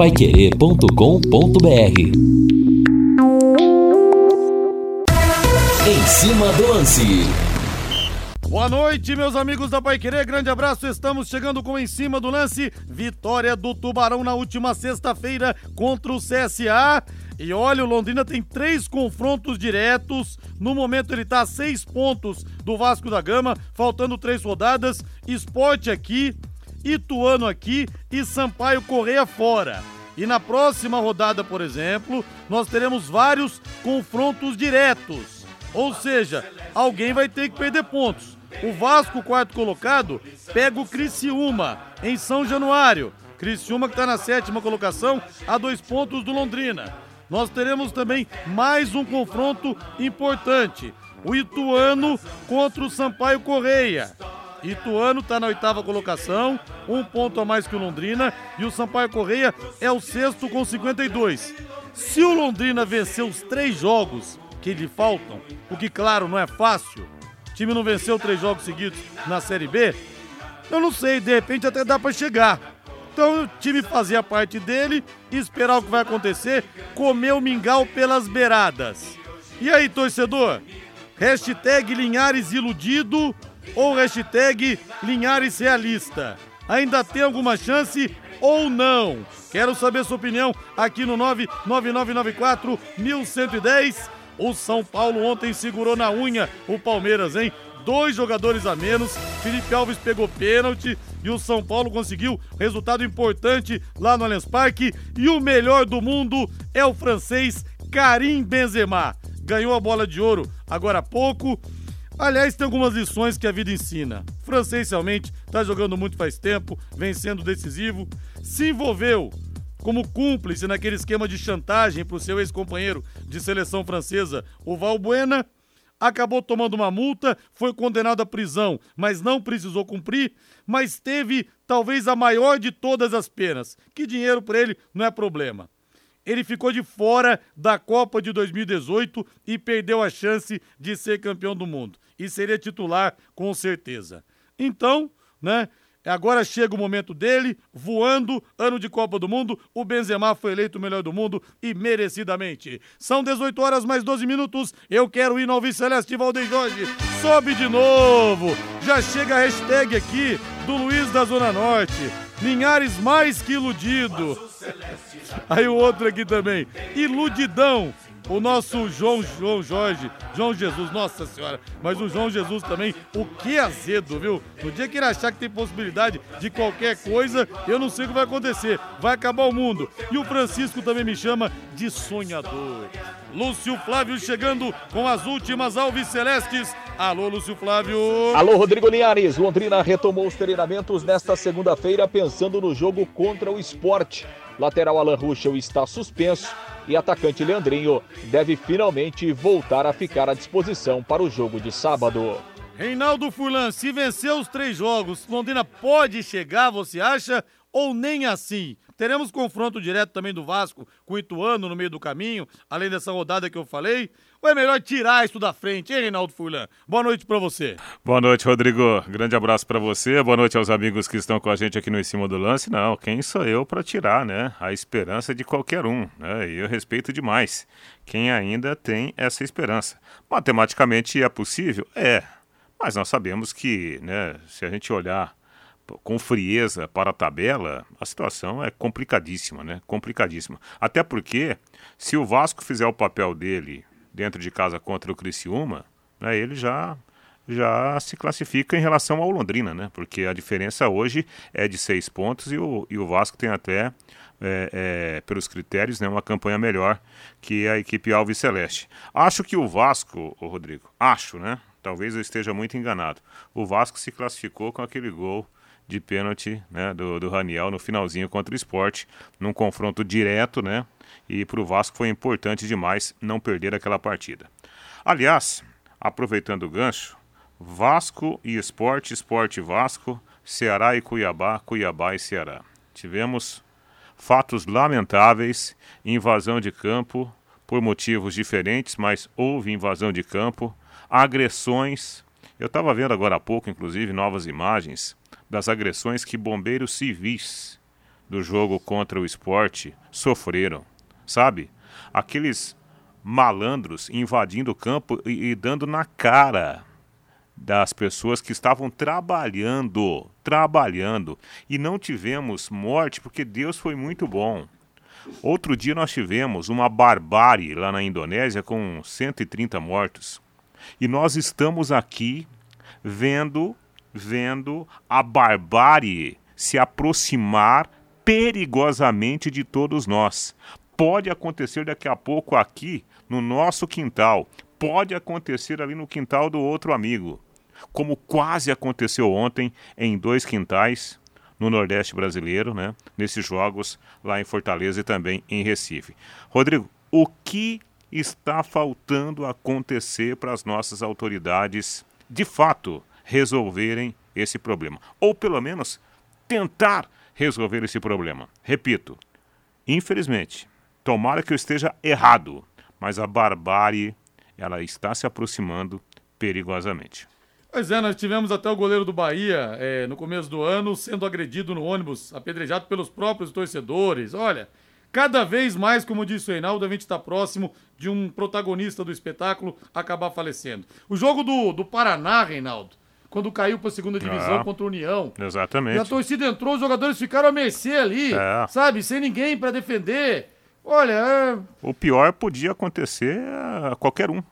paiquerê.com.br Em cima do lance. Boa noite, meus amigos da Pai Querer. Grande abraço. Estamos chegando com em cima do lance. Vitória do Tubarão na última sexta-feira contra o CSA. E olha, o Londrina tem três confrontos diretos. No momento ele está a seis pontos do Vasco da Gama, faltando três rodadas. Esporte aqui, Ituano aqui e Sampaio Correia fora. E na próxima rodada, por exemplo, nós teremos vários confrontos diretos. Ou seja, alguém vai ter que perder pontos. O Vasco, quarto colocado, pega o Criciúma em São Januário. Criciúma que está na sétima colocação, a dois pontos do Londrina nós teremos também mais um confronto importante. O Ituano contra o Sampaio Correia. Ituano está na oitava colocação, um ponto a mais que o Londrina, e o Sampaio Correia é o sexto com 52. Se o Londrina vencer os três jogos que lhe faltam, o que, claro, não é fácil, o time não venceu três jogos seguidos na Série B, eu não sei, de repente até dá para chegar. Então o time fazia parte dele, esperar o que vai acontecer, comer o mingau pelas beiradas. E aí, torcedor? Hashtag Linhares iludido ou hashtag Linhares realista? Ainda tem alguma chance ou não? Quero saber sua opinião aqui no 99994 1110. O São Paulo ontem segurou na unha o Palmeiras, hein? Dois jogadores a menos. Felipe Alves pegou pênalti e o São Paulo conseguiu resultado importante lá no Allianz Parque. E o melhor do mundo é o francês Karim Benzema. Ganhou a bola de ouro agora há pouco. Aliás, tem algumas lições que a vida ensina. O francês realmente está jogando muito faz tempo, vem sendo decisivo. Se envolveu como cúmplice naquele esquema de chantagem para o seu ex-companheiro de seleção francesa, o Valbuena acabou tomando uma multa, foi condenado à prisão, mas não precisou cumprir, mas teve talvez a maior de todas as penas, que dinheiro para ele não é problema. Ele ficou de fora da Copa de 2018 e perdeu a chance de ser campeão do mundo. E seria titular com certeza. Então, né, Agora chega o momento dele, voando, ano de Copa do Mundo, o Benzema foi eleito o melhor do mundo e merecidamente. São 18 horas mais 12 minutos, eu quero ir no Alves Celeste Valdeir Jorge, sobe de novo. Já chega a hashtag aqui do Luiz da Zona Norte, Linhares mais que iludido. Aí o outro aqui também, iludidão o nosso João, João Jorge, João Jesus, nossa senhora, mas o João Jesus também, o que azedo, viu? No dia que ele achar que tem possibilidade de qualquer coisa, eu não sei o que vai acontecer, vai acabar o mundo. E o Francisco também me chama de sonhador. Lúcio Flávio chegando com as últimas alves celestes. Alô, Lúcio Flávio. Alô, Rodrigo Linhares. Londrina retomou os treinamentos nesta segunda-feira pensando no jogo contra o esporte. Lateral Alan Ruschel está suspenso e atacante Leandrinho deve finalmente voltar a ficar à disposição para o jogo de sábado. Reinaldo Furlan, se vencer os três jogos, Londrina pode chegar, você acha? Ou nem assim? Teremos confronto direto também do Vasco com o Ituano no meio do caminho, além dessa rodada que eu falei. Ou é melhor tirar isso da frente, hein, Reinaldo Furlan? Boa noite para você. Boa noite, Rodrigo. Grande abraço para você. Boa noite aos amigos que estão com a gente aqui no Em Cima do Lance. Não, quem sou eu para tirar, né? A esperança de qualquer um, né? E eu respeito demais quem ainda tem essa esperança. Matematicamente é possível? É. Mas nós sabemos que, né, se a gente olhar com frieza para a tabela, a situação é complicadíssima, né? Complicadíssima. Até porque, se o Vasco fizer o papel dele dentro de casa contra o Criciúma, né, ele já já se classifica em relação ao Londrina, né? Porque a diferença hoje é de seis pontos e o, e o Vasco tem até, é, é, pelos critérios, né, uma campanha melhor que a equipe Alves Celeste. Acho que o Vasco, o Rodrigo, acho, né? Talvez eu esteja muito enganado. O Vasco se classificou com aquele gol de pênalti né, do, do Raniel no finalzinho contra o esporte, num confronto direto, né? E para o Vasco foi importante demais não perder aquela partida. Aliás, aproveitando o gancho, Vasco e Esporte, Esporte Vasco, Ceará e Cuiabá, Cuiabá e Ceará. Tivemos fatos lamentáveis, invasão de campo, por motivos diferentes, mas houve invasão de campo, agressões. Eu estava vendo agora há pouco, inclusive, novas imagens das agressões que bombeiros civis do jogo contra o esporte sofreram, sabe? Aqueles malandros invadindo o campo e, e dando na cara das pessoas que estavam trabalhando, trabalhando, e não tivemos morte porque Deus foi muito bom. Outro dia nós tivemos uma barbárie lá na Indonésia com 130 mortos. E nós estamos aqui vendo, vendo a barbárie se aproximar perigosamente de todos nós. Pode acontecer daqui a pouco aqui no nosso quintal, pode acontecer ali no quintal do outro amigo como quase aconteceu ontem em dois quintais no Nordeste brasileiro, né? Nesses jogos lá em Fortaleza e também em Recife. Rodrigo, o que está faltando acontecer para as nossas autoridades, de fato, resolverem esse problema? Ou pelo menos tentar resolver esse problema. Repito, infelizmente, tomara que eu esteja errado, mas a barbárie ela está se aproximando perigosamente. Pois é, nós tivemos até o goleiro do Bahia é, no começo do ano sendo agredido no ônibus, apedrejado pelos próprios torcedores. Olha, cada vez mais, como disse o Reinaldo, a gente está próximo de um protagonista do espetáculo acabar falecendo. O jogo do, do Paraná, Reinaldo, quando caiu para a segunda divisão ah, contra o União. Exatamente. E a torcida entrou, os jogadores ficaram a mercê ali, é. sabe? Sem ninguém para defender. Olha. É... O pior podia acontecer a qualquer um.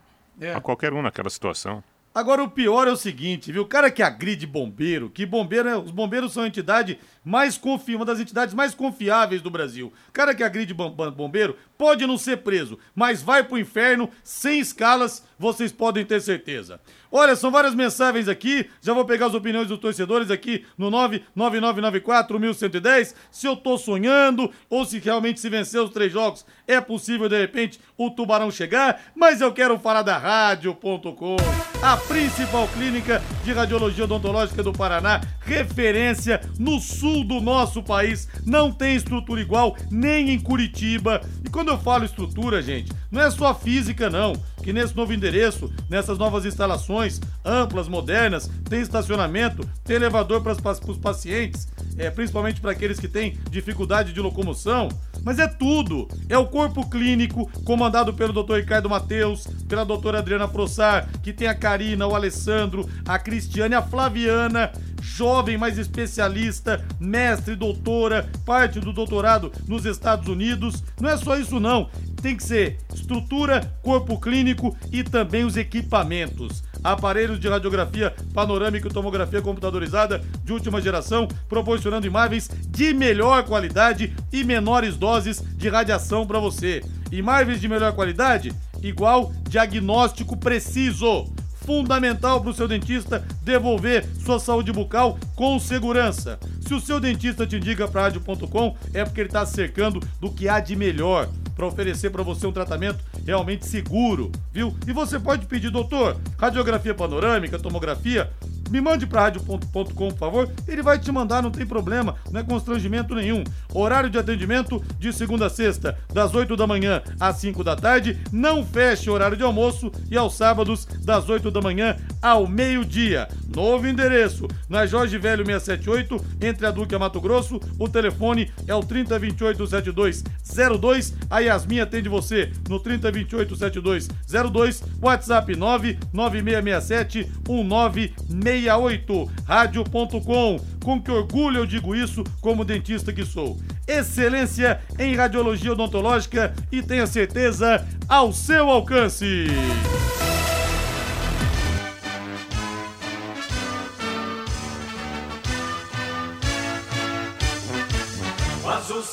É. A qualquer um naquela situação. Agora o pior é o seguinte, viu? O cara que agride bombeiro, que bombeiro, é, os bombeiros são a entidade mais confi uma das entidades mais confiáveis do Brasil. O cara que agride bombeiro pode não ser preso, mas vai pro inferno sem escalas, vocês podem ter certeza. Olha, são várias mensagens aqui, já vou pegar as opiniões dos torcedores aqui no 99994-1110, se eu tô sonhando ou se realmente se vencer os três jogos é possível de repente o Tubarão chegar, mas eu quero falar da Rádio.com, a principal clínica de radiologia odontológica do Paraná, referência no sul do nosso país, não tem estrutura igual nem em Curitiba. E quando eu falo estrutura, gente, não é só física não, que nesse novo endereço, nessas novas instalações amplas, modernas, tem estacionamento, tem elevador para os pacientes, é, principalmente para aqueles que têm dificuldade de locomoção. Mas é tudo. É o corpo clínico, comandado pelo Dr. Ricardo Mateus, pela doutora Adriana Frossar, que tem a Karina, o Alessandro, a Cristiane, a Flaviana, jovem, mais especialista, mestre, doutora, parte do doutorado nos Estados Unidos. Não é só isso não tem que ser estrutura, corpo clínico e também os equipamentos. Aparelhos de radiografia panorâmica e tomografia computadorizada de última geração, proporcionando imagens de melhor qualidade e menores doses de radiação para você. Imagens de melhor qualidade igual diagnóstico preciso fundamental para o seu dentista devolver sua saúde bucal com segurança. Se o seu dentista te indica para rádio.com, é porque ele está cercando do que há de melhor para oferecer para você um tratamento realmente seguro, viu? E você pode pedir, doutor, radiografia panorâmica, tomografia, me mande para rádio.com, por favor. Ele vai te mandar, não tem problema, não é constrangimento nenhum. Horário de atendimento de segunda a sexta, das 8 da manhã às 5 da tarde. Não feche horário de almoço e aos sábados, das 8 da manhã ao meio-dia. Novo endereço, na Jorge Velho 678, entre a Duque e a Mato Grosso. O telefone é o 3028-7202. A Yasmin atende você no 3028-7202. WhatsApp 99667 1966. 68, rádio.com. Com que orgulho eu digo isso como dentista que sou. Excelência em radiologia odontológica e tenha certeza ao seu alcance.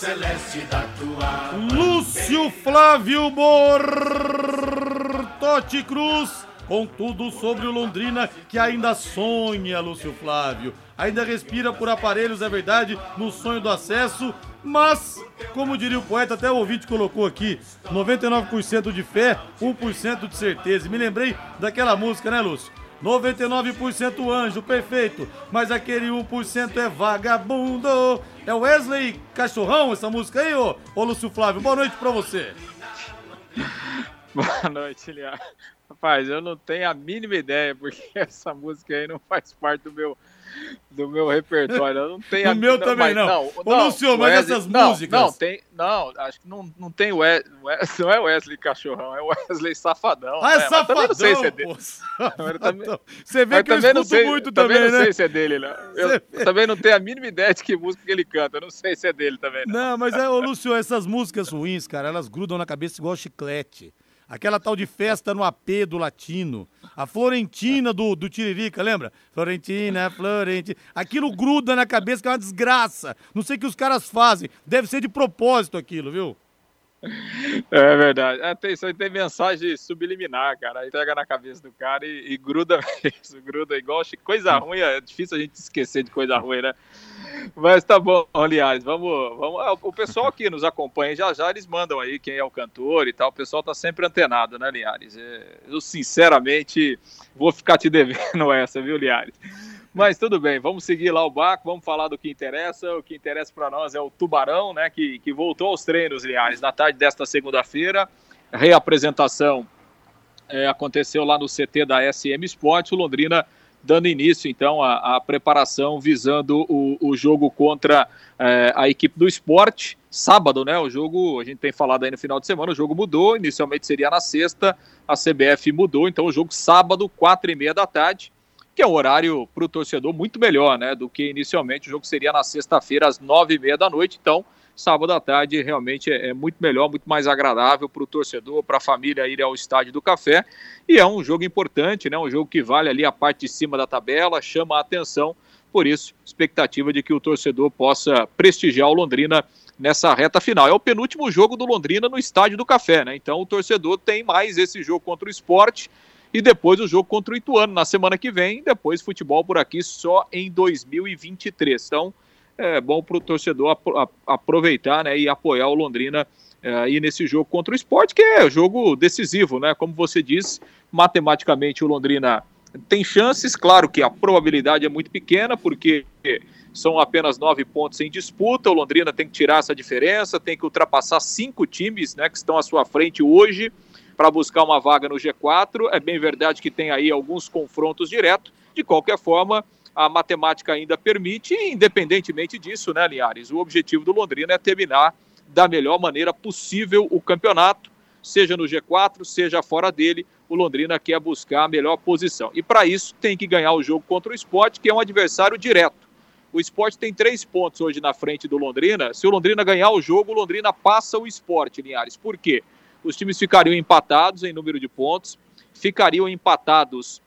celeste da tua Lúcio Flávio Bortotti Cruz com tudo sobre o Londrina que ainda sonha, Lúcio Flávio. Ainda respira por aparelhos, é verdade, no sonho do acesso, mas, como diria o poeta, até o ouvinte colocou aqui, 99% de fé, 1% de certeza. E me lembrei daquela música, né, Lúcio? 99% anjo, perfeito, mas aquele 1% é vagabundo. É Wesley Cachorrão essa música aí, ô, ô Lúcio Flávio. Boa noite pra você. Boa noite, Liar. Rapaz, eu não tenho a mínima ideia, porque essa música aí não faz parte do meu, do meu repertório. Eu não tenho o meu também mas, não. não. Ô, não, Lúcio, mas Wesley, essas não, músicas. Não, tem. Não, acho que não, não tem Wesley, não é Wesley Cachorrão, é Wesley Safadão. Ah, é né? Mas também não sei safadão, se é dele. pô. também- Você vê Mas que eu não escuto sei, muito também, também, não né? sei se é dele, não. Eu Você vê. também não tenho a mínima ideia de que música que ele canta. Eu não sei se é dele também, não. Não, mas é, ô Lúcio, essas músicas ruins, cara, elas grudam na cabeça igual chiclete. Aquela tal de festa no AP do latino. A Florentina do, do Tiririca, lembra? Florentina, Florentina. Aquilo gruda na cabeça que é uma desgraça. Não sei o que os caras fazem. Deve ser de propósito aquilo, viu? É verdade. É, tem, isso aí tem mensagem subliminar, cara. Aí pega na cabeça do cara e, e gruda mesmo. Gruda igual coisa ruim. É difícil a gente esquecer de coisa ruim, né? Mas tá bom, aliás, vamos. vamos ah, o pessoal que nos acompanha já já eles mandam aí quem é o cantor e tal. O pessoal tá sempre antenado, né, Linhares? É, eu, sinceramente, vou ficar te devendo essa, viu, Linhares? Mas tudo bem, vamos seguir lá o barco, vamos falar do que interessa. O que interessa para nós é o Tubarão, né, que, que voltou aos treinos, Linhares, na tarde desta segunda-feira. Reapresentação é, aconteceu lá no CT da SM Sport, o Londrina dando início, então, à, à preparação visando o, o jogo contra é, a equipe do esporte. Sábado, né? O jogo, a gente tem falado aí no final de semana, o jogo mudou, inicialmente seria na sexta, a CBF mudou, então o jogo sábado, quatro e meia da tarde, que é um horário para o torcedor muito melhor, né? Do que inicialmente o jogo seria na sexta-feira, às nove e meia da noite, então sábado à tarde realmente é, é muito melhor, muito mais agradável para o torcedor, para a família ir ao estádio do Café. E é um jogo importante, né? Um jogo que vale ali a parte de cima da tabela, chama a atenção. Por isso, expectativa de que o torcedor possa prestigiar o Londrina nessa reta final. É o penúltimo jogo do Londrina no estádio do Café, né? Então o torcedor tem mais esse jogo contra o esporte e depois o jogo contra o Ituano na semana que vem. Depois futebol por aqui só em 2023. Então é bom para o torcedor aproveitar né, e apoiar o Londrina é, aí nesse jogo contra o esporte, que é jogo decisivo, né? Como você disse, matematicamente o Londrina tem chances, claro que a probabilidade é muito pequena, porque são apenas nove pontos em disputa, o Londrina tem que tirar essa diferença, tem que ultrapassar cinco times né, que estão à sua frente hoje para buscar uma vaga no G4. É bem verdade que tem aí alguns confrontos diretos, de qualquer forma, a matemática ainda permite, independentemente disso, né, Linhares? O objetivo do Londrina é terminar da melhor maneira possível o campeonato, seja no G4, seja fora dele. O Londrina quer buscar a melhor posição. E para isso tem que ganhar o jogo contra o esporte, que é um adversário direto. O esporte tem três pontos hoje na frente do Londrina. Se o Londrina ganhar o jogo, o Londrina passa o esporte, Linhares. Por quê? Os times ficariam empatados em número de pontos, ficariam empatados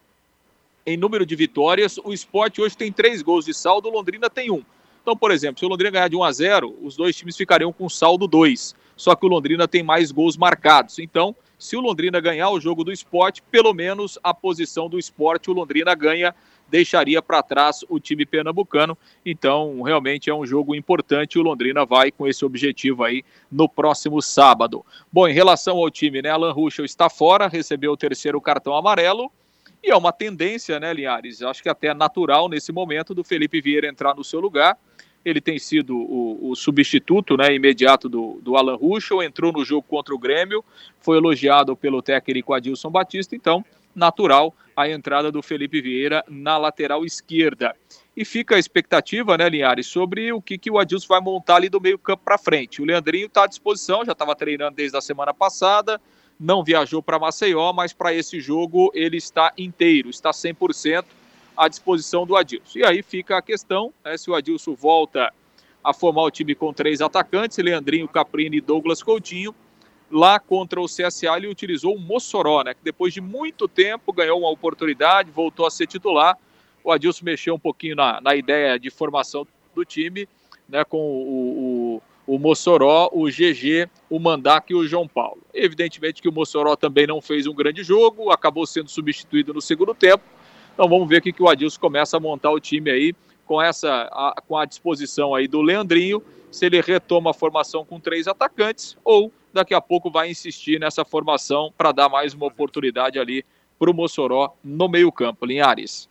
em número de vitórias. O esporte hoje tem três gols de saldo, o Londrina tem um. Então, por exemplo, se o Londrina ganhar de 1 a 0, os dois times ficariam com saldo 2. Só que o Londrina tem mais gols marcados. Então, se o Londrina ganhar o jogo do esporte, pelo menos a posição do esporte o Londrina ganha, deixaria para trás o time pernambucano. Então, realmente é um jogo importante. O Londrina vai com esse objetivo aí no próximo sábado. Bom, em relação ao time, né? Alan Ruschel está fora, recebeu o terceiro cartão amarelo. E é uma tendência, né, Linhares? Acho que até natural nesse momento do Felipe Vieira entrar no seu lugar. Ele tem sido o, o substituto né, imediato do, do Alan Ruschel, entrou no jogo contra o Grêmio, foi elogiado pelo técnico Adilson Batista, então, natural a entrada do Felipe Vieira na lateral esquerda. E fica a expectativa, né, Linhares, sobre o que, que o Adilson vai montar ali do meio campo para frente. O Leandrinho está à disposição, já estava treinando desde a semana passada, não viajou para Maceió, mas para esse jogo ele está inteiro, está 100% à disposição do Adilson. E aí fica a questão, né, se o Adilson volta a formar o time com três atacantes, Leandrinho, Caprini e Douglas Coutinho. Lá contra o CSA ele utilizou o Mossoró, né, que depois de muito tempo ganhou uma oportunidade, voltou a ser titular. O Adilson mexeu um pouquinho na, na ideia de formação do time, né, com o, o, o Mossoró, o GG, o Mandac e o João Paulo. Evidentemente que o Mossoró também não fez um grande jogo, acabou sendo substituído no segundo tempo. Então vamos ver o que, que o Adilson começa a montar o time aí com essa a, com a disposição aí do Leandrinho, se ele retoma a formação com três atacantes ou daqui a pouco vai insistir nessa formação para dar mais uma oportunidade ali para o Mossoró no meio-campo, Linhares.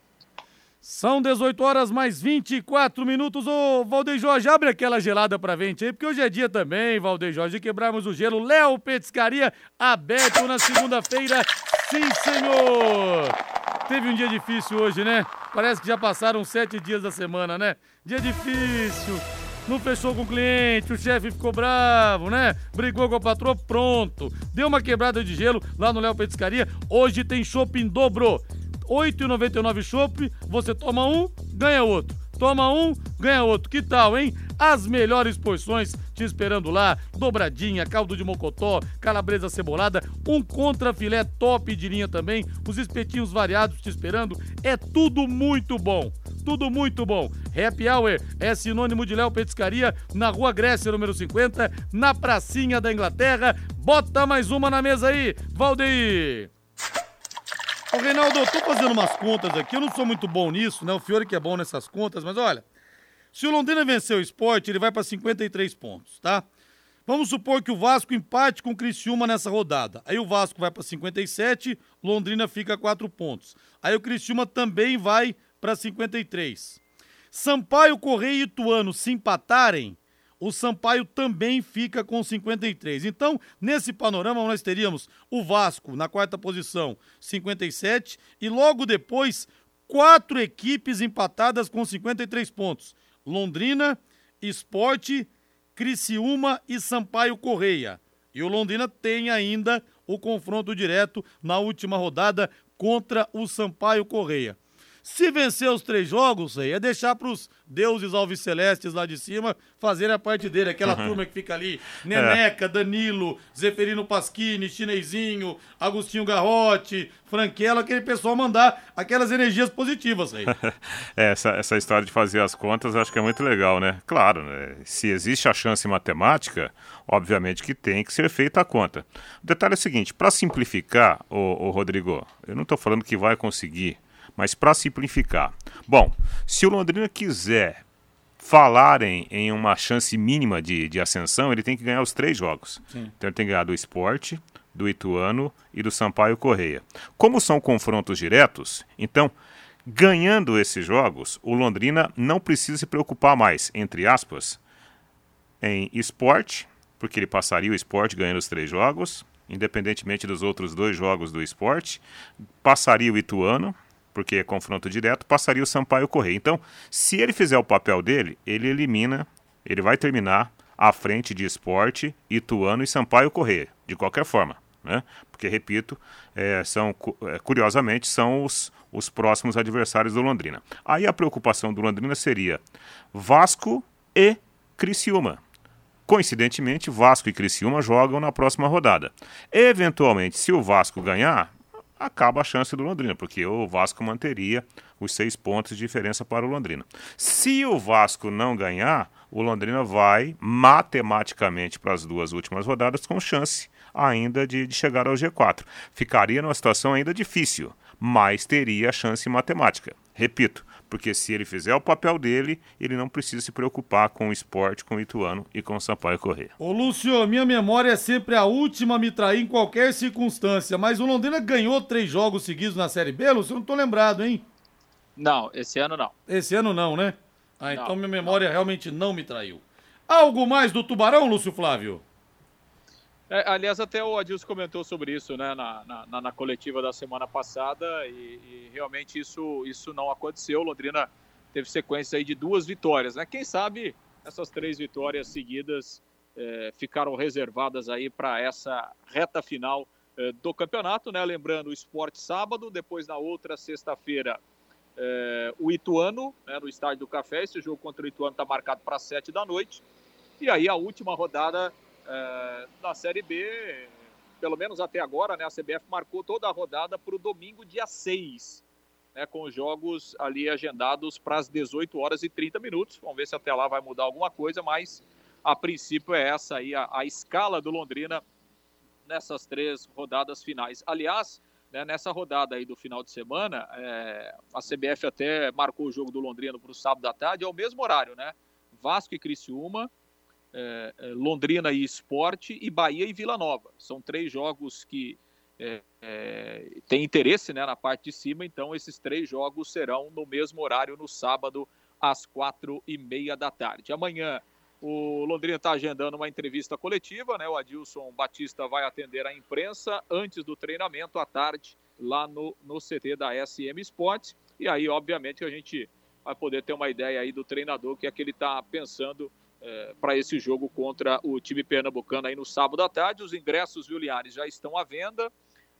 São 18 horas mais 24 minutos. Ô, Valdeir Jorge, abre aquela gelada pra gente aí, porque hoje é dia também, Valdeir Jorge, de quebrarmos o gelo. Léo Petiscaria, aberto na segunda-feira, Sim, senhor! Teve um dia difícil hoje, né? Parece que já passaram sete dias da semana, né? Dia difícil. Não fechou com o cliente, o chefe ficou bravo, né? Brigou com a patroa, pronto. Deu uma quebrada de gelo lá no Léo Petiscaria. Hoje tem shopping dobro. R$ 8,99 chopp, você toma um, ganha outro. Toma um, ganha outro. Que tal, hein? As melhores porções te esperando lá. Dobradinha, caldo de mocotó, calabresa cebolada, um contra filé top de linha também, os espetinhos variados te esperando. É tudo muito bom. Tudo muito bom. Happy Hour é sinônimo de Léo Petiscaria, na Rua Grécia, número 50, na pracinha da Inglaterra. Bota mais uma na mesa aí, Valdeir. Ô, Reinaldo, eu tô fazendo umas contas aqui, eu não sou muito bom nisso, né? O Fiore que é bom nessas contas, mas olha, se o Londrina vencer o esporte, ele vai para 53 pontos, tá? Vamos supor que o Vasco empate com o Criciúma nessa rodada. Aí o Vasco vai para 57, Londrina fica a 4 pontos. Aí o Criciúma também vai para 53. Sampaio, Correia e Ituano se empatarem, o Sampaio também fica com 53. Então, nesse panorama, nós teríamos o Vasco na quarta posição, 57, e logo depois, quatro equipes empatadas com 53 pontos: Londrina, Esporte, Criciúma e Sampaio Correia. E o Londrina tem ainda o confronto direto na última rodada contra o Sampaio Correia. Se vencer os três jogos, aí é deixar para os deuses alves celestes lá de cima fazerem a parte dele. Aquela uhum. turma que fica ali: Neneca, é. Danilo, Zeferino Pasquini, Chinesinho, Agostinho Garrote, Franquela, aquele pessoal mandar aquelas energias positivas aí. é, essa, essa história de fazer as contas acho que é muito legal, né? Claro, né? se existe a chance matemática, obviamente que tem que ser feita a conta. O detalhe é o seguinte: para simplificar, o Rodrigo, eu não estou falando que vai conseguir mas para simplificar. Bom, se o Londrina quiser falar em, em uma chance mínima de, de ascensão, ele tem que ganhar os três jogos. Sim. Então ele tem que ganhar do esporte, do Ituano e do Sampaio Correia. Como são confrontos diretos, então, ganhando esses jogos, o Londrina não precisa se preocupar mais, entre aspas, em esporte, porque ele passaria o esporte ganhando os três jogos, independentemente dos outros dois jogos do esporte, passaria o Ituano, porque é confronto direto, passaria o Sampaio Correia. Então, se ele fizer o papel dele, ele elimina, ele vai terminar à frente de Esporte, Ituano e Sampaio Correia, de qualquer forma. Né? Porque, repito, é, são, é, curiosamente, são os, os próximos adversários do Londrina. Aí a preocupação do Londrina seria Vasco e Criciúma. Coincidentemente, Vasco e Criciúma jogam na próxima rodada. Eventualmente, se o Vasco ganhar, acaba a chance do Londrina, porque o Vasco manteria os seis pontos de diferença para o Londrina. Se o Vasco não ganhar, o Londrina vai matematicamente para as duas últimas rodadas com chance ainda de, de chegar ao G4. Ficaria numa situação ainda difícil, mas teria a chance matemática. Repito, porque se ele fizer o papel dele, ele não precisa se preocupar com o esporte, com o Ituano e com o Sampaio Correia. Ô Lúcio, minha memória é sempre a última a me trair em qualquer circunstância, mas o Londrina ganhou três jogos seguidos na Série B, Lúcio, eu não tô lembrado, hein? Não, esse ano não. Esse ano não, né? Ah, não, então minha memória não. realmente não me traiu. Algo mais do Tubarão, Lúcio Flávio? É, aliás, até o Adilson comentou sobre isso né, na, na, na coletiva da semana passada e, e, realmente isso, isso não aconteceu. Londrina teve sequência de duas vitórias. Né? Quem sabe essas três vitórias seguidas é, ficaram reservadas aí para essa reta final é, do campeonato. Né? Lembrando, o esporte sábado, depois na outra sexta-feira é, o Ituano, né, no Estádio do Café. Esse jogo contra o Ituano está marcado para sete da noite. E aí a última rodada é, da Série B, pelo menos até agora, né, a CBF marcou toda a rodada para o domingo, dia 6, né, com os jogos ali agendados para as 18 horas e 30 minutos. Vamos ver se até lá vai mudar alguma coisa, mas a princípio é essa aí a, a escala do Londrina nessas três rodadas finais. Aliás, né, nessa rodada aí do final de semana, é, a CBF até marcou o jogo do Londrina para o sábado à tarde, é o mesmo horário, né? Vasco e Criciúma, é, é, Londrina e Esporte e Bahia e Vila Nova. São três jogos que é, é, têm interesse né, na parte de cima, então esses três jogos serão no mesmo horário no sábado, às quatro e meia da tarde. Amanhã O Londrina está agendando uma entrevista coletiva, né? O Adilson Batista vai atender a imprensa antes do treinamento à tarde lá no, no CT da SM Sports. E aí, obviamente, a gente vai poder ter uma ideia aí do treinador, que é que ele está pensando é, para esse jogo contra o time pernambucano aí no sábado à tarde. Os ingressos, viu, Liares, já estão à venda,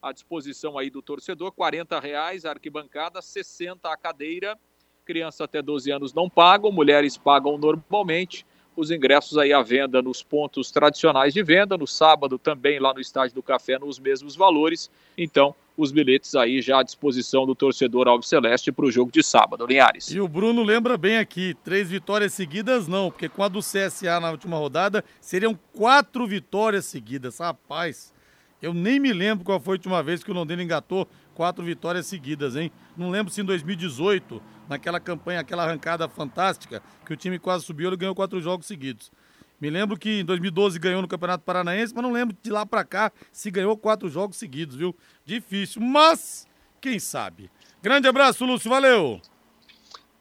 à disposição aí do torcedor, R$ reais a arquibancada, 60 a cadeira. Criança até 12 anos não pagam, mulheres pagam normalmente os ingressos aí à venda nos pontos tradicionais de venda, no sábado também lá no Estádio do Café nos mesmos valores. Então, os bilhetes aí já à disposição do torcedor Alves Celeste para o jogo de sábado, Linhares. E o Bruno lembra bem aqui, três vitórias seguidas não, porque com a do CSA na última rodada seriam quatro vitórias seguidas. Rapaz, eu nem me lembro qual foi a última vez que o Londrina engatou quatro vitórias seguidas, hein? Não lembro se em 2018 naquela campanha, aquela arrancada fantástica, que o time quase subiu, ele ganhou quatro jogos seguidos. Me lembro que em 2012 ganhou no Campeonato Paranaense, mas não lembro de lá para cá se ganhou quatro jogos seguidos, viu? Difícil, mas quem sabe. Grande abraço, Lúcio, valeu!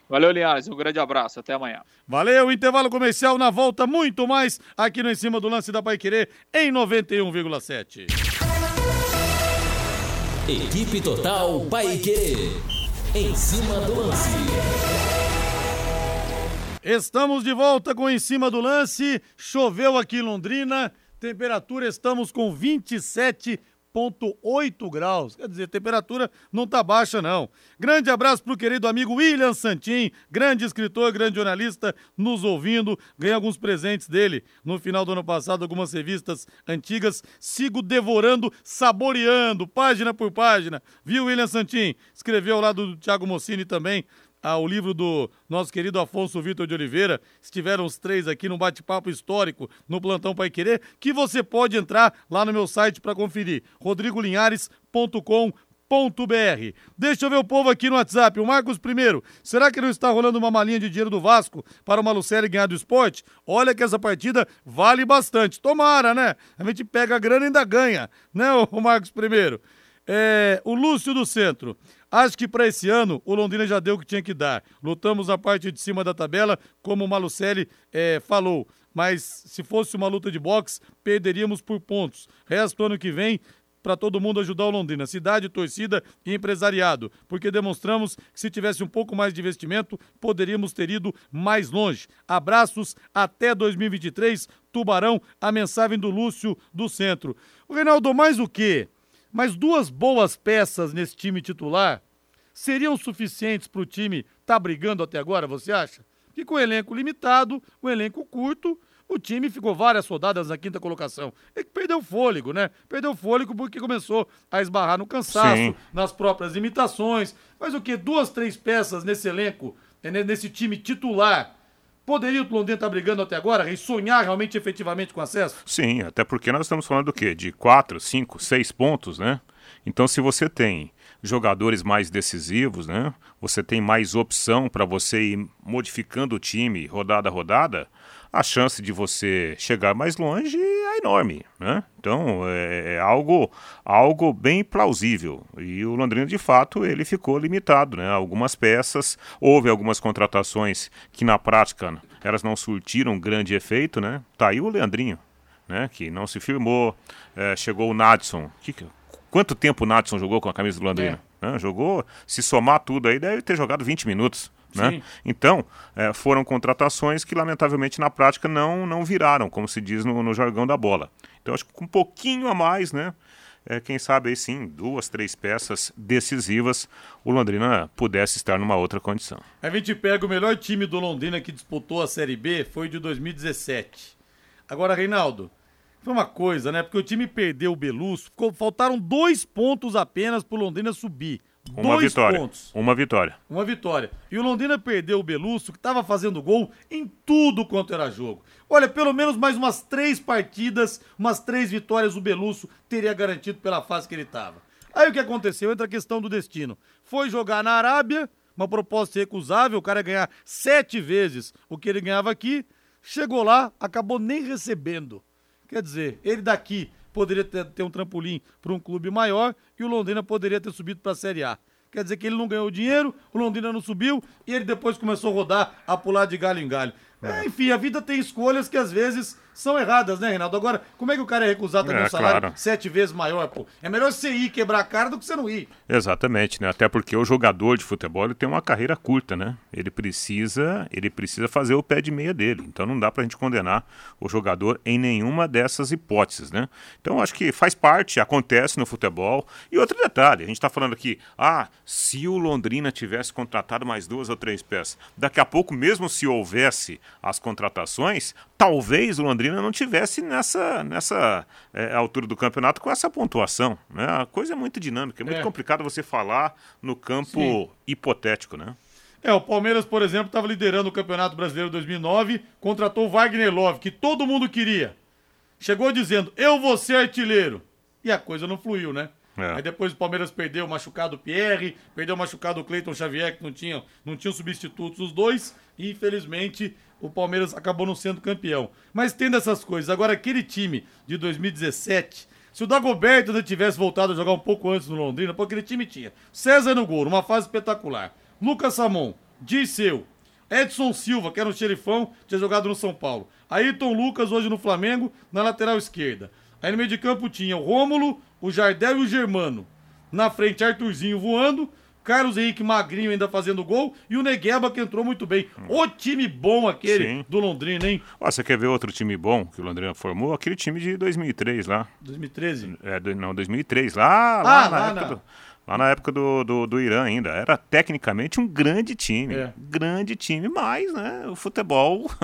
Valeu, Linhares, um grande abraço, até amanhã. Valeu, intervalo comercial, na volta muito mais aqui no Em Cima do Lance da Pai Querer em 91,7. Equipe Total Paique. Em cima do lance. Estamos de volta com Em cima do lance. Choveu aqui em Londrina. Temperatura estamos com 27,8 graus. Quer dizer, temperatura não tá baixa, não. Grande abraço pro querido amigo William Santin, grande escritor, grande jornalista, nos ouvindo. Ganhei alguns presentes dele no final do ano passado, algumas revistas antigas. Sigo devorando, saboreando, página por página. Viu, William Santin? Escreveu lá do Thiago Mossini também ao livro do nosso querido Afonso Vitor de Oliveira. Estiveram os três aqui no bate-papo histórico no Plantão Pai Querer, que você pode entrar lá no meu site para conferir, rodrigolinhares.com.br. Deixa eu ver o povo aqui no WhatsApp. O Marcos primeiro, será que não está rolando uma malinha de dinheiro do Vasco para o Malucelli ganhar do esporte? Olha que essa partida vale bastante. Tomara, né? A gente pega a grana e ainda ganha, né, o Marcos primeiro? É, o Lúcio do Centro. Acho que para esse ano o Londrina já deu o que tinha que dar. Lutamos a parte de cima da tabela, como o Malucelli é, falou. Mas se fosse uma luta de boxe, perderíamos por pontos. Resto ano que vem, para todo mundo ajudar o Londrina, cidade, torcida e empresariado, porque demonstramos que se tivesse um pouco mais de investimento, poderíamos ter ido mais longe. Abraços, até 2023, Tubarão, a mensagem do Lúcio do Centro. O Reinaldo, mais o quê? Mas duas boas peças nesse time titular seriam suficientes para o time estar tá brigando até agora, você acha? Que com o elenco limitado, o elenco curto, o time ficou várias rodadas na quinta colocação. E perdeu fôlego, né? Perdeu fôlego porque começou a esbarrar no cansaço, Sim. nas próprias limitações. Mas o que? Duas, três peças nesse elenco, né, nesse time titular. Poderia o Londrina estar tá brigando até agora e sonhar realmente efetivamente com acesso? Sim, até porque nós estamos falando do quê? De quatro, cinco, seis pontos, né? Então, se você tem jogadores mais decisivos, né? Você tem mais opção para você ir modificando o time rodada a rodada, a chance de você chegar mais longe é enorme, né? Então é, é algo, algo bem plausível. E o Londrina, de fato, ele ficou limitado, né? Algumas peças, houve algumas contratações que na prática elas não surtiram grande efeito, né? Tá aí o Leandrinho, né? Que não se firmou. É, chegou o Nadson. Que, Quanto tempo o Nadson jogou com a camisa do Londrina? É. Né? Jogou, se somar tudo aí, deve ter jogado 20 minutos. Né? Então, é, foram contratações que, lamentavelmente, na prática não, não viraram, como se diz no, no jargão da bola. Então, acho que com um pouquinho a mais, né? É, quem sabe aí sim, duas, três peças decisivas, o Londrina pudesse estar numa outra condição. A gente pega o melhor time do Londrina que disputou a Série B, foi de 2017. Agora, Reinaldo, foi uma coisa, né? Porque o time perdeu o Belusso, faltaram dois pontos apenas pro Londrina subir. Uma dois vitória. pontos. Uma vitória. Uma vitória. E o Londrina perdeu o Belusso, que estava fazendo gol em tudo quanto era jogo. Olha, pelo menos mais umas três partidas, umas três vitórias o Belusso teria garantido pela fase que ele estava. Aí o que aconteceu? Entra a questão do destino. Foi jogar na Arábia, uma proposta recusável, o cara ia ganhar sete vezes o que ele ganhava aqui. Chegou lá, acabou nem recebendo. Quer dizer, ele daqui poderia ter, ter um trampolim para um clube maior e o Londrina poderia ter subido para a Série A. Quer dizer que ele não ganhou dinheiro, o Londrina não subiu e ele depois começou a rodar, a pular de galho em galho. É, enfim, a vida tem escolhas que às vezes são erradas, né, Reinaldo? Agora, como é que o cara é recusado também é, um salário claro. sete vezes maior, pô? É melhor você ir quebrar a cara do que você não ir. Exatamente, né? Até porque o jogador de futebol ele tem uma carreira curta, né? Ele precisa, ele precisa fazer o pé de meia dele. Então não dá pra gente condenar o jogador em nenhuma dessas hipóteses, né? Então acho que faz parte, acontece no futebol. E outro detalhe, a gente tá falando aqui, ah, se o Londrina tivesse contratado mais duas ou três peças, daqui a pouco, mesmo se houvesse as contratações, talvez o Londrina não tivesse nessa, nessa é, altura do campeonato com essa pontuação. Né? A coisa é muito dinâmica, é muito é. complicado você falar no campo Sim. hipotético, né? É, o Palmeiras, por exemplo, estava liderando o Campeonato Brasileiro 2009, contratou o Wagner Love, que todo mundo queria. Chegou dizendo, eu vou ser artilheiro. E a coisa não fluiu, né? É. Aí depois o Palmeiras perdeu o machucado Pierre, perdeu o machucado Cleiton Xavier, que não tinha, não tinha substitutos os dois, e infelizmente o Palmeiras acabou não sendo campeão. Mas tendo essas coisas, agora aquele time de 2017, se o Dagoberto ainda tivesse voltado a jogar um pouco antes no Londrina, porque aquele time tinha César no gol, uma fase espetacular, Lucas Samon, Disseu, Edson Silva, que era um xerifão, tinha jogado no São Paulo, Ayrton Lucas, hoje no Flamengo, na lateral esquerda. Aí no meio de campo tinha o Rômulo, o Jardel e o Germano. Na frente, Arthurzinho voando, Carlos Henrique magrinho ainda fazendo gol e o Negueba que entrou muito bem. O time bom aquele Sim. do Londrina, hein? Ó, você quer ver outro time bom que o Londrina formou? Aquele time de 2003 lá. 2013? É, não, 2003. Lá, lá, ah, na, lá, época. Do, lá na época do, do, do, Irã ainda. Era tecnicamente um grande time. É. Grande time, mas, né, o futebol...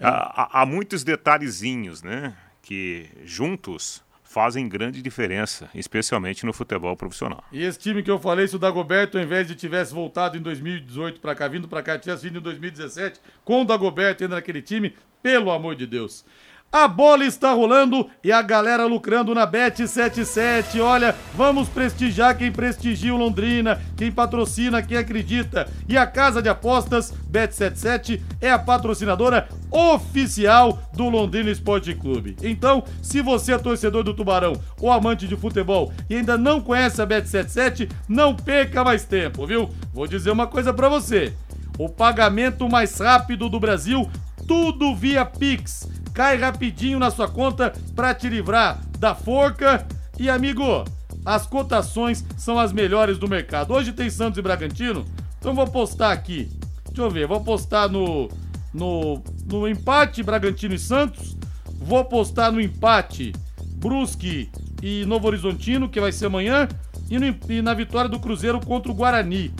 É. há, há muitos detalhezinhos, né? Que juntos fazem grande diferença, especialmente no futebol profissional. E esse time que eu falei, se o Dagoberto, ao invés de tivesse voltado em 2018 para cá, vindo para cá, tivesse vindo em 2017, com o Dagoberto ainda naquele time, pelo amor de Deus. A bola está rolando e a galera lucrando na Bet77. Olha, vamos prestigiar quem prestigia o Londrina, quem patrocina, quem acredita. E a casa de apostas Bet77 é a patrocinadora oficial do Londrina Esporte Clube. Então, se você é torcedor do Tubarão ou amante de futebol e ainda não conhece a Bet77, não perca mais tempo, viu? Vou dizer uma coisa para você. O pagamento mais rápido do Brasil, tudo via Pix cai rapidinho na sua conta para te livrar da forca. E amigo, as cotações são as melhores do mercado. Hoje tem Santos e Bragantino, então vou postar aqui. Deixa eu ver, vou postar no no, no empate Bragantino e Santos. Vou postar no empate Brusque e Novo Horizontino, que vai ser amanhã. E, no, e na vitória do Cruzeiro contra o Guarani.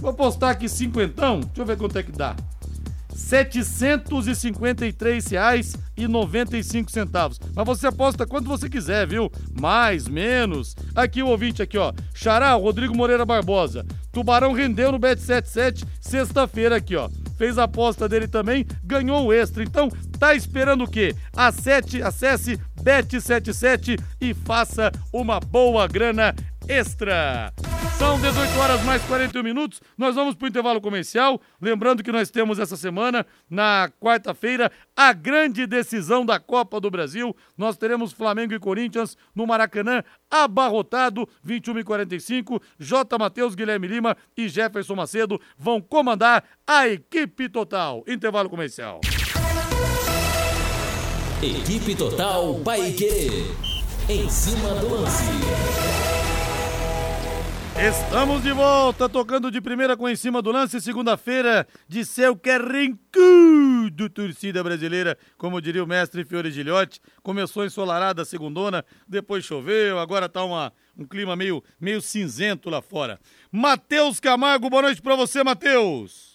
Vou postar aqui cinquentão. Deixa eu ver quanto é que dá. R$ 753,95. Mas você aposta quanto você quiser, viu? Mais, menos. Aqui o ouvinte aqui, ó. Xará, Rodrigo Moreira Barbosa. Tubarão rendeu no Bet77 sexta-feira aqui, ó. Fez a aposta dele também, ganhou o extra. Então, tá esperando o quê? Acesse, acesse Bet77 e faça uma boa grana extra. São 18 horas mais 41 minutos. Nós vamos para o intervalo comercial. Lembrando que nós temos essa semana, na quarta-feira, a grande decisão da Copa do Brasil. Nós teremos Flamengo e Corinthians no Maracanã, abarrotado, 21 e 45. J. Matheus, Guilherme Lima e Jefferson Macedo vão comandar a equipe total. Intervalo comercial. Equipe Total Paique. Em cima do lance. Estamos de volta, tocando de primeira com em cima do lance, segunda-feira de céu carrancudo, torcida brasileira, como diria o mestre Fiore Gilhote. Começou ensolarada a segundona, depois choveu, agora tá uma, um clima meio, meio cinzento lá fora. Matheus Camargo, boa noite para você, Matheus.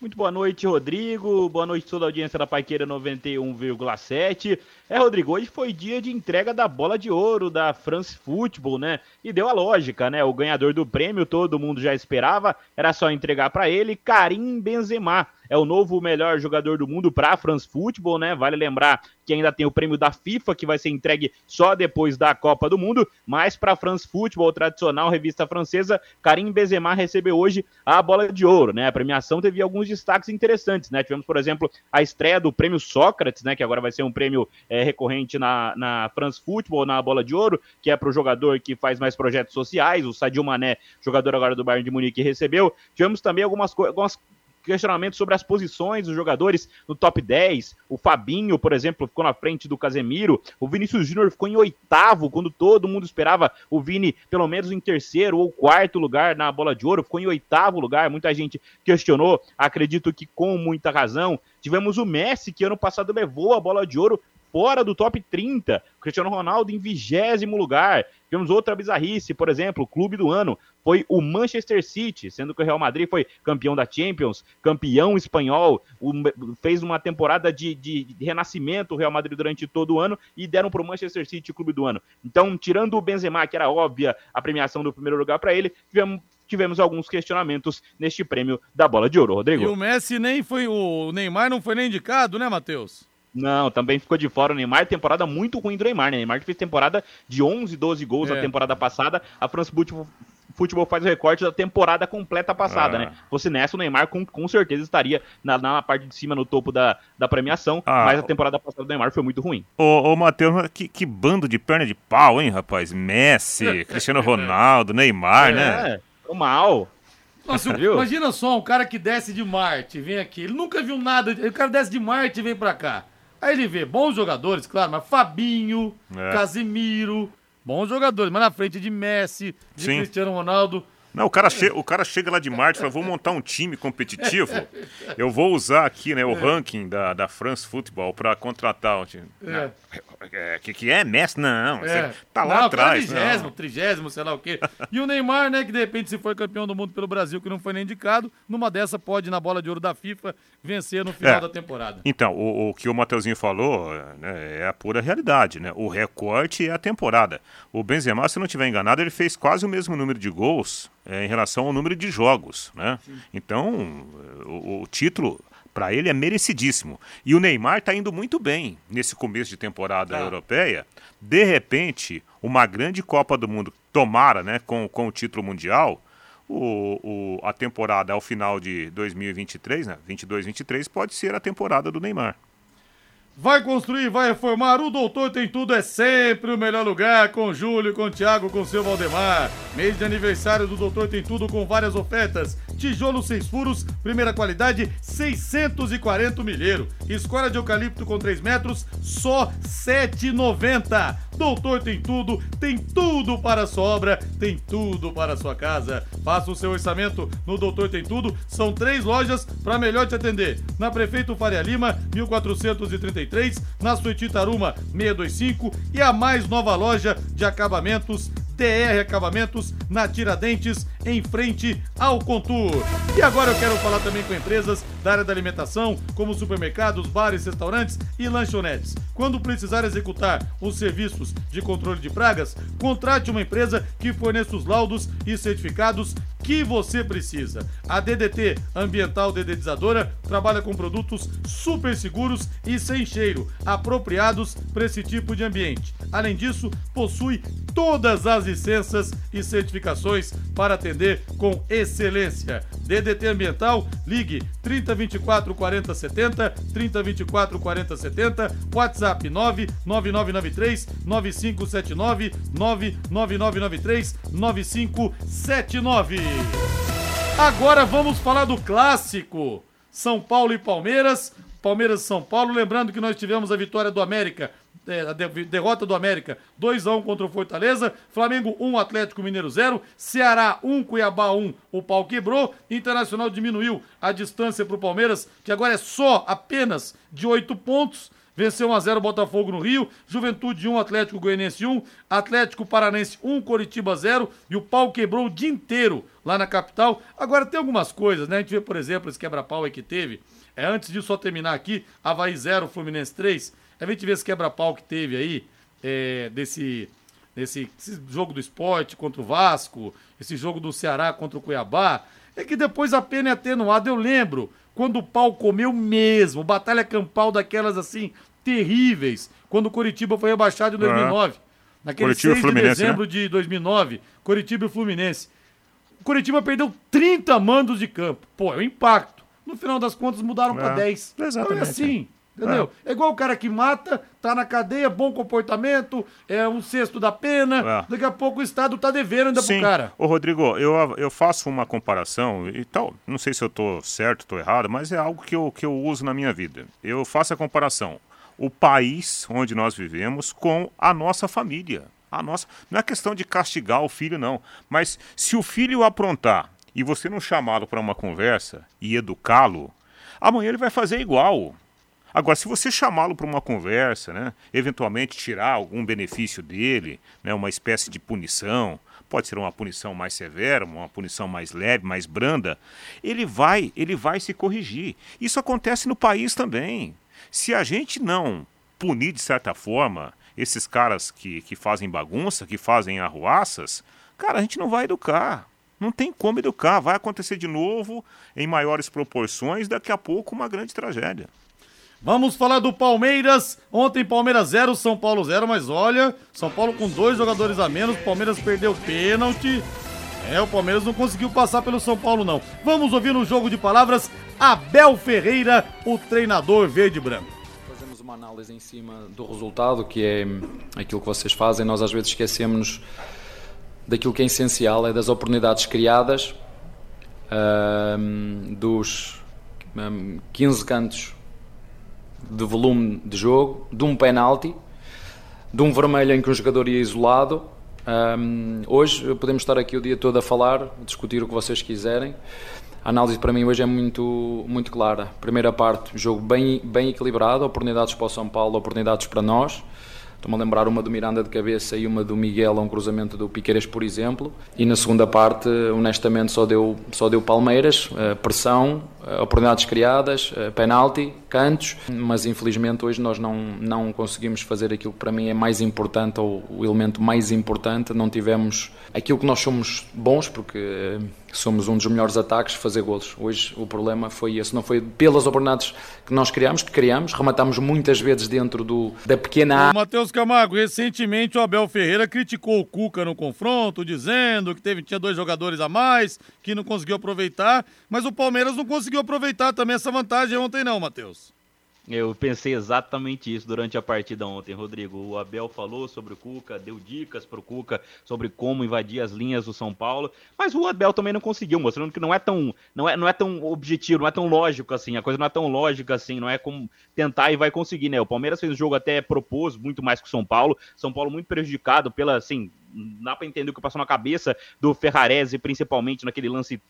Muito boa noite, Rodrigo. Boa noite toda a audiência da Paiqueira 91,7. É, Rodrigo, hoje foi dia de entrega da bola de ouro da France Football, né? E deu a lógica, né? O ganhador do prêmio todo mundo já esperava, era só entregar para ele, Karim Benzema é o novo melhor jogador do mundo para a France Football, né? Vale lembrar que ainda tem o prêmio da FIFA, que vai ser entregue só depois da Copa do Mundo, mas para a France Football, tradicional revista francesa, Karim Benzema recebeu hoje a bola de ouro, né? A premiação teve alguns destaques interessantes, né? Tivemos, por exemplo, a estreia do prêmio Sócrates, né? Que agora vai ser um prêmio é, recorrente na, na France Football, na bola de ouro, que é para o jogador que faz mais projetos sociais, o Sadio Mané, jogador agora do Bayern de Munique, recebeu. Tivemos também algumas, algumas questionamento sobre as posições dos jogadores no top 10. O Fabinho, por exemplo, ficou na frente do Casemiro. O Vinícius Júnior ficou em oitavo, quando todo mundo esperava o Vini pelo menos em terceiro ou quarto lugar na bola de ouro. Ficou em oitavo lugar. Muita gente questionou, acredito que com muita razão. Tivemos o Messi, que ano passado levou a bola de ouro fora do top 30. Cristiano Ronaldo em vigésimo lugar. Tivemos outra bizarrice, por exemplo, o clube do ano foi o Manchester City, sendo que o Real Madrid foi campeão da Champions, campeão espanhol, fez uma temporada de, de, de, renascimento o Real Madrid durante todo o ano e deram para o Manchester City o clube do ano. Então, tirando o Benzema, que era óbvia a premiação do primeiro lugar para ele, tivemos tivemos alguns questionamentos neste prêmio da bola de ouro, Rodrigo. E o Messi nem foi, o Neymar não foi nem indicado, né, Matheus? Não, também ficou de fora o Neymar. Temporada muito ruim do Neymar, né? Neymar que fez temporada de 11, 12 gols é. na temporada passada. A France Futebol faz o recorte da temporada completa passada, ah. né? Fosse nessa, o Neymar com, com certeza estaria na, na parte de cima, no topo da, da premiação, ah. mas a temporada passada do Neymar foi muito ruim. Ô, ô Matheus, que, que bando de perna de pau, hein, rapaz? Messi, Cristiano Ronaldo, Neymar, é, né? É, mal. Nossa, imagina só um cara que desce de Marte, vem aqui. Ele nunca viu nada. O cara desce de Marte e vem pra cá. Aí ele vê bons jogadores, claro, mas Fabinho, é. Casimiro, bons jogadores, mas na frente de Messi, de Sim. Cristiano Ronaldo. Não, o cara, che o cara chega lá de Marte e fala: vou montar um time competitivo. Eu vou usar aqui né, o é. ranking da, da France Football para contratar o time. É. É, que, que é Messi? Não, é. tá lá não, atrás. Trigésimo, trigésimo, sei lá o quê. E o Neymar, né, que de repente se foi campeão do mundo pelo Brasil, que não foi nem indicado, numa dessa pode, na bola de ouro da FIFA, vencer no final é. da temporada. Então, o, o que o Mateuzinho falou né, é a pura realidade, né? O recorte é a temporada. O Benzema, se não estiver enganado, ele fez quase o mesmo número de gols é, em relação ao número de jogos, né? Então, o, o título para ele é merecidíssimo. E o Neymar está indo muito bem nesse começo de temporada tá. europeia. De repente, uma grande Copa do Mundo, tomara, né, com, com o título mundial, o, o, a temporada ao final de 2023, né, 22-23, pode ser a temporada do Neymar. Vai construir, vai reformar, o Doutor Tem Tudo é sempre o melhor lugar, com Júlio, com Tiago, com seu Valdemar. Mês de aniversário do Doutor Tem Tudo com várias ofertas. Tijolo seis furos, primeira qualidade, 640 milheiro. Escola de eucalipto com 3 metros, só 7,90. Doutor Tem Tudo, tem tudo para a sua obra, tem tudo para a sua casa. Faça o seu orçamento no Doutor Tem Tudo. São três lojas para melhor te atender. Na Prefeito Faria Lima, 1433 na Suíte Taruma 625 e a mais nova loja de acabamentos TR Acabamentos na Tiradentes, em frente ao Contour. E agora eu quero falar também com empresas da área da alimentação, como supermercados, bares, restaurantes e lanchonetes. Quando precisar executar os serviços de controle de pragas, contrate uma empresa que forneça os laudos e certificados que você precisa. A DDT Ambiental Dedetizadora trabalha com produtos super seguros e sem cheiro, apropriados para esse tipo de ambiente. Além disso, possui todas as licenças e certificações para atender com excelência. DDT Ambiental, ligue 3024 40 70, 3024 40 70, WhatsApp 99993 9579, 99993 9579. Agora vamos falar do clássico. São Paulo e Palmeiras. Palmeiras e São Paulo. Lembrando que nós tivemos a vitória do América é, derrota do América 2x1 contra o Fortaleza, Flamengo 1, Atlético Mineiro 0, Ceará 1, Cuiabá 1, o pau quebrou, Internacional diminuiu a distância para o Palmeiras, que agora é só apenas de 8 pontos, venceu 1x0 Botafogo no Rio, Juventude 1, Atlético Goianiense 1, Atlético Paranense 1, Coritiba 0 e o pau quebrou o dia inteiro lá na capital. Agora tem algumas coisas, né? A gente vê, por exemplo, esse quebra-pau aí que teve. É, antes de só terminar aqui, Havaí 0, Fluminense 3. A gente vê esse quebra-pau que teve aí, é, desse, desse jogo do esporte contra o Vasco, esse jogo do Ceará contra o Cuiabá, é que depois a pena é atenuada. Eu lembro quando o pau comeu mesmo, batalha campal daquelas assim, terríveis, quando o Curitiba foi rebaixado em 2009. É. Naquele Curitiba 6 de né? dezembro né? de 2009, Curitiba e Fluminense. O Curitiba perdeu 30 mandos de campo. Pô, é o impacto. No final das contas mudaram é. para 10. Exatamente. Então é assim. Entendeu? É. é. igual o cara que mata, tá na cadeia, bom comportamento, é um sexto da pena, é. daqui a pouco o Estado tá devendo ainda Sim. pro cara. Ô, Rodrigo, eu, eu faço uma comparação e tal, não sei se eu tô certo, tô errado, mas é algo que eu, que eu uso na minha vida. Eu faço a comparação. O país onde nós vivemos com a nossa família. A nossa. Não é questão de castigar o filho, não. Mas se o filho aprontar e você não chamá-lo para uma conversa e educá-lo, amanhã ele vai fazer igual. Agora, se você chamá-lo para uma conversa, né, eventualmente tirar algum benefício dele, né, uma espécie de punição, pode ser uma punição mais severa, uma punição mais leve, mais branda, ele vai, ele vai se corrigir. Isso acontece no país também. Se a gente não punir de certa forma esses caras que, que fazem bagunça, que fazem arruaças, cara, a gente não vai educar. Não tem como educar. Vai acontecer de novo em maiores proporções, daqui a pouco uma grande tragédia. Vamos falar do Palmeiras. Ontem Palmeiras 0, São Paulo 0, mas olha, São Paulo com dois jogadores a menos, Palmeiras perdeu pênalti. É, o Palmeiras não conseguiu passar pelo São Paulo não. Vamos ouvir no jogo de palavras Abel Ferreira, o treinador verde branco. Fazemos uma análise em cima do resultado, que é aquilo que vocês fazem. Nós às vezes esquecemos daquilo que é essencial, é das oportunidades criadas, dos um, 15 cantos de volume de jogo, de um penalti, de um vermelho em que um jogador ia isolado. Um, hoje podemos estar aqui o dia todo a falar, a discutir o que vocês quiserem. A análise para mim hoje é muito, muito clara. Primeira parte, jogo bem, bem equilibrado, oportunidades para o São Paulo, oportunidades para nós. Estou-me a lembrar uma do Miranda de cabeça e uma do Miguel a um cruzamento do Piqueiras, por exemplo. E na segunda parte, honestamente, só deu, só deu Palmeiras, eh, pressão, eh, oportunidades criadas, eh, penalti, cantos, mas infelizmente hoje nós não, não conseguimos fazer aquilo que para mim é mais importante, ou o elemento mais importante. Não tivemos aquilo que nós somos bons, porque somos um dos melhores ataques, fazer golos. Hoje o problema foi esse, não foi pelas oportunidades que nós criamos, que criamos, rematámos muitas vezes dentro do, da pequena área. Matheus Camargo, recentemente o Abel Ferreira criticou o Cuca no confronto, dizendo que teve, tinha dois jogadores a mais, que não conseguiu aproveitar, mas o Palmeiras não conseguiu aproveitar também essa vantagem ontem não, Matheus. Eu pensei exatamente isso durante a partida ontem, Rodrigo. O Abel falou sobre o Cuca, deu dicas para o Cuca sobre como invadir as linhas do São Paulo, mas o Abel também não conseguiu, mostrando que não é tão, não é, não é tão objetivo, não é tão lógico assim. A coisa não é tão lógica assim, não é como tentar e vai conseguir, né? O Palmeiras fez um jogo até propôs muito mais que o São Paulo. São Paulo muito prejudicado pela, assim, dá para entender o que passou na cabeça do Ferrarese, principalmente naquele lance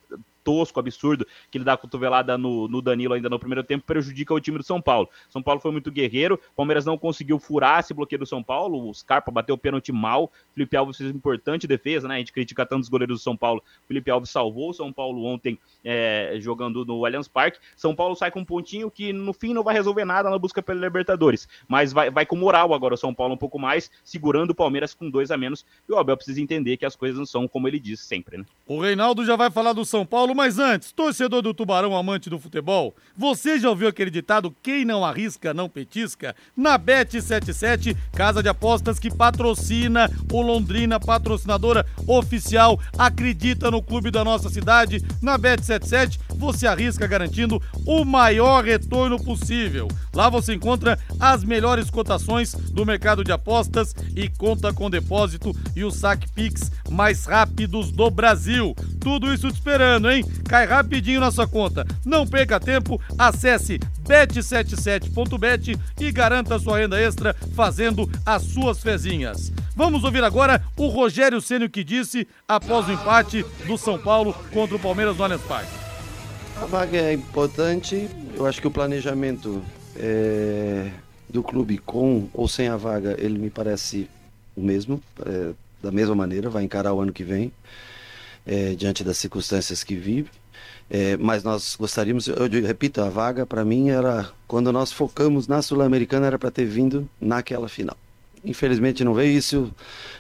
tosco, absurdo, que ele dá a cotovelada no, no, Danilo ainda no primeiro tempo, prejudica o time do São Paulo. São Paulo foi muito guerreiro, Palmeiras não conseguiu furar esse bloqueio do São Paulo, o Scarpa bateu o pênalti mal, Felipe Alves fez importante defesa, né? A gente critica tanto os goleiros do São Paulo, Felipe Alves salvou o São Paulo ontem é, jogando no Allianz Parque. São Paulo sai com um pontinho que no fim não vai resolver nada na busca pela Libertadores, mas vai, vai com moral agora o São Paulo um pouco mais, segurando o Palmeiras com dois a menos e o Abel precisa entender que as coisas não são como ele diz sempre, né? O Reinaldo já vai falar do São Paulo, mas antes, torcedor do Tubarão, amante do futebol, você já ouviu aquele ditado, quem não arrisca, não petisca? Na Bet77, casa de apostas que patrocina o Londrina, patrocinadora oficial, acredita no clube da nossa cidade, na Bet77 você arrisca garantindo o maior retorno possível. Lá você encontra as melhores cotações do mercado de apostas e conta com depósito e o saque Pix mais rápidos do Brasil. Tudo isso te esperando, hein? Cai rapidinho na sua conta. Não perca tempo, acesse bet77.bet e garanta sua renda extra fazendo as suas fezinhas. Vamos ouvir agora o Rogério Ceni que disse após o empate do São Paulo contra o Palmeiras no Allianz Parque. A vaga é importante, eu acho que o planejamento é, do clube com ou sem a vaga, ele me parece o mesmo, é, da mesma maneira, vai encarar o ano que vem, é, diante das circunstâncias que vive. É, mas nós gostaríamos, eu repito, a vaga para mim era quando nós focamos na Sul-Americana era para ter vindo naquela final. Infelizmente não veio isso,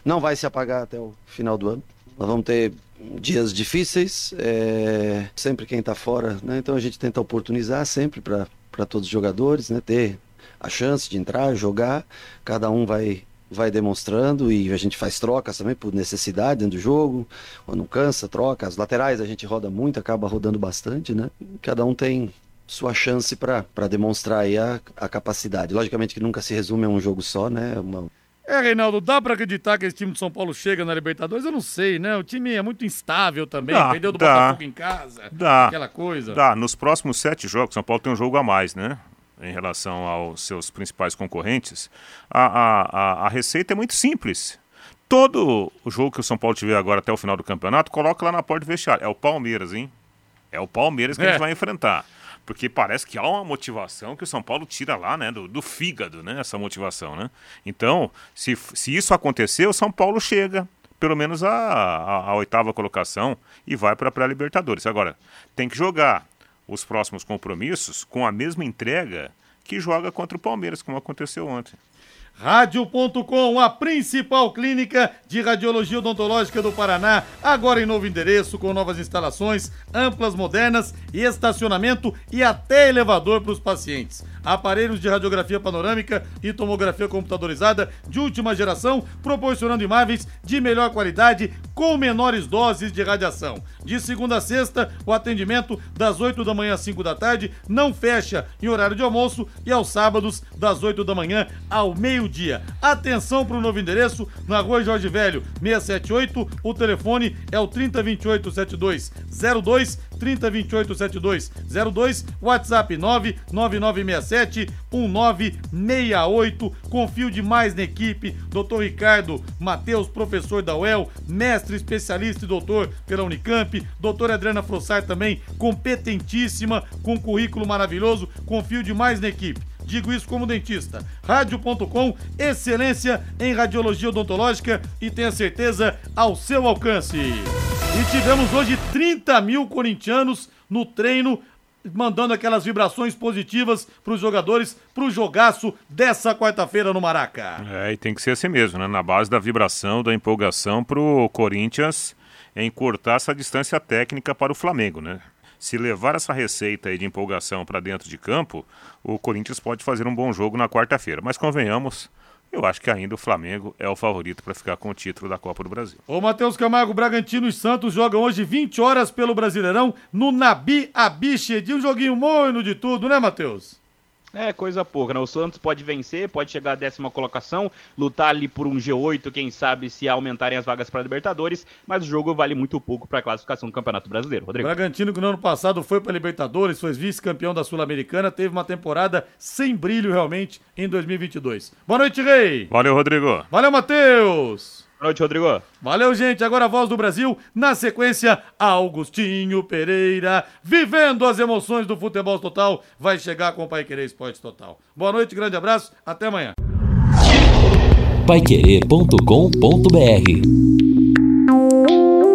não vai se apagar até o final do ano. Nós vamos ter dias difíceis, é, sempre quem está fora, né? então a gente tenta oportunizar sempre para todos os jogadores, né? ter a chance de entrar, jogar, cada um vai vai demonstrando e a gente faz trocas também por necessidade dentro do jogo. Quando cansa, troca. As laterais a gente roda muito, acaba rodando bastante, né? Cada um tem sua chance para demonstrar aí a, a capacidade. Logicamente que nunca se resume a um jogo só, né? Uma, é, Reinaldo, dá pra acreditar que esse time de São Paulo chega na Libertadores? Eu não sei, né? O time é muito instável também, Dá, perdeu do dá. Botafogo em casa, Dá. aquela coisa. Dá, nos próximos sete jogos, São Paulo tem um jogo a mais, né? Em relação aos seus principais concorrentes. A, a, a, a receita é muito simples. Todo o jogo que o São Paulo tiver agora até o final do campeonato, coloca lá na porta do vestiário. É o Palmeiras, hein? É o Palmeiras que a É. gente vai enfrentar. Porque parece que há uma motivação que o São Paulo tira lá, né? Do, do fígado, né? Essa motivação, né? Então, se, se isso acontecer, o São Paulo chega pelo menos a, a, a oitava colocação e vai para a pré-Libertadores. Agora, tem que jogar os próximos compromissos com a mesma entrega que joga contra o Palmeiras, como aconteceu ontem. Rádio.com, a principal clínica de radiologia odontológica do Paraná, agora em novo endereço, com novas instalações, amplas, modernas e estacionamento e até elevador para os pacientes. Aparelhos de radiografia panorâmica e tomografia computadorizada de última geração, proporcionando imagens de melhor qualidade com menores doses de radiação. De segunda a sexta, o atendimento das 8 da manhã às 5 da tarde não fecha em horário de almoço e aos sábados das 8 da manhã ao meio-dia. Atenção para o novo endereço na Rua Jorge Velho, 678. O telefone é o 3028 7202 3028 7202, WhatsApp 99967 1968. Confio demais na equipe. Doutor Ricardo Matheus, professor da UEL, mestre especialista e doutor pela Unicamp. Doutora Adriana Frossar também, competentíssima, com currículo maravilhoso. Confio demais na equipe. Digo isso como dentista. Rádio.com, excelência em radiologia odontológica e tenha certeza ao seu alcance. E tivemos hoje 30 mil corintianos no treino, mandando aquelas vibrações positivas para os jogadores, para o jogaço dessa quarta-feira no Maraca. É, e tem que ser assim mesmo, né? Na base da vibração, da empolgação pro Corinthians encurtar essa distância técnica para o Flamengo, né? Se levar essa receita de empolgação para dentro de campo, o Corinthians pode fazer um bom jogo na quarta-feira. Mas convenhamos, eu acho que ainda o Flamengo é o favorito para ficar com o título da Copa do Brasil. Ô Matheus Camargo, Bragantino e Santos jogam hoje 20 horas pelo Brasileirão no Nabi Abiche, de um joguinho morno de tudo, né, Matheus? É, coisa pouca, né? O Santos pode vencer, pode chegar à décima colocação, lutar ali por um G8, quem sabe se aumentarem as vagas para Libertadores, mas o jogo vale muito pouco para a classificação do Campeonato Brasileiro. Rodrigo. Bragantino, que no ano passado foi para Libertadores, foi vice-campeão da Sul-Americana, teve uma temporada sem brilho realmente em 2022. Boa noite, Rei! Valeu, Rodrigo! Valeu, Matheus! Boa noite, Rodrigo. Valeu, gente. Agora a voz do Brasil. Na sequência, Augustinho Pereira, vivendo as emoções do futebol total, vai chegar com o Pai Querer Esporte Total. Boa noite, grande abraço, até amanhã. Paiquerê.com.br